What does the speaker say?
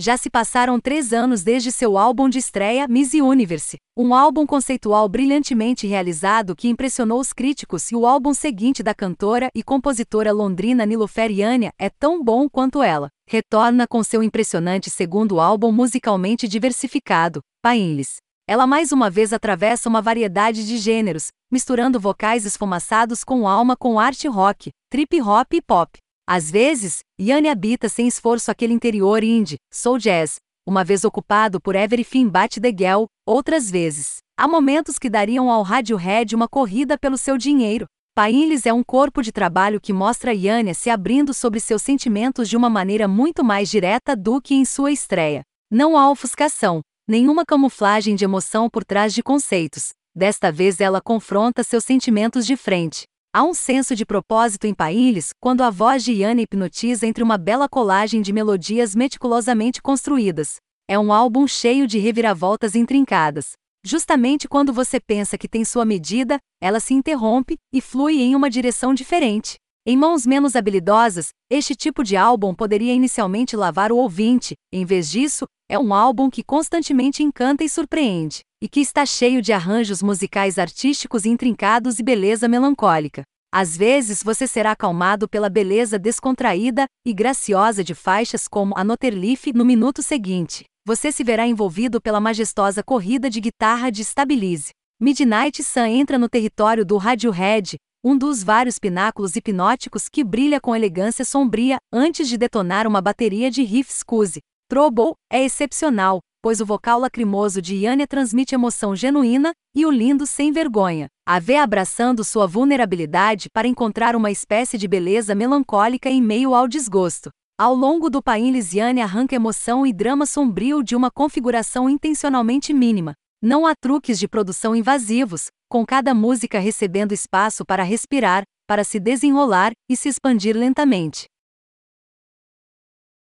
Já se passaram três anos desde seu álbum de estreia, Miss Universe, um álbum conceitual brilhantemente realizado que impressionou os críticos e o álbum seguinte da cantora e compositora londrina Nilofer Yania é tão bom quanto ela. Retorna com seu impressionante segundo álbum musicalmente diversificado, Painless. Ela mais uma vez atravessa uma variedade de gêneros, misturando vocais esfumaçados com alma com arte rock, trip hop e pop. Às vezes, Yanni habita sem esforço aquele interior indie, soul jazz, uma vez ocupado por Everything But The Girl, outras vezes. Há momentos que dariam ao Radiohead uma corrida pelo seu dinheiro. Painless é um corpo de trabalho que mostra Yania se abrindo sobre seus sentimentos de uma maneira muito mais direta do que em sua estreia. Não há ofuscação, nenhuma camuflagem de emoção por trás de conceitos. Desta vez ela confronta seus sentimentos de frente. Há um senso de propósito em Painless quando a voz de Yana hipnotiza entre uma bela colagem de melodias meticulosamente construídas. É um álbum cheio de reviravoltas intrincadas. Justamente quando você pensa que tem sua medida, ela se interrompe e flui em uma direção diferente. Em mãos menos habilidosas, este tipo de álbum poderia inicialmente lavar o ouvinte, em vez disso, é um álbum que constantemente encanta e surpreende, e que está cheio de arranjos musicais artísticos intrincados e beleza melancólica. Às vezes você será acalmado pela beleza descontraída e graciosa de faixas como a Notterleaf no minuto seguinte. Você se verá envolvido pela majestosa corrida de guitarra de Stabilize. Midnight Sun entra no território do Radiohead, um dos vários pináculos hipnóticos que brilha com elegância sombria antes de detonar uma bateria de riffs scuse. Trouble é excepcional, pois o vocal lacrimoso de Yania transmite emoção genuína e o lindo sem vergonha. A vê abraçando sua vulnerabilidade para encontrar uma espécie de beleza melancólica em meio ao desgosto. Ao longo do pain Lisiane arranca emoção e drama sombrio de uma configuração intencionalmente mínima. Não há truques de produção invasivos, com cada música recebendo espaço para respirar, para se desenrolar e se expandir lentamente.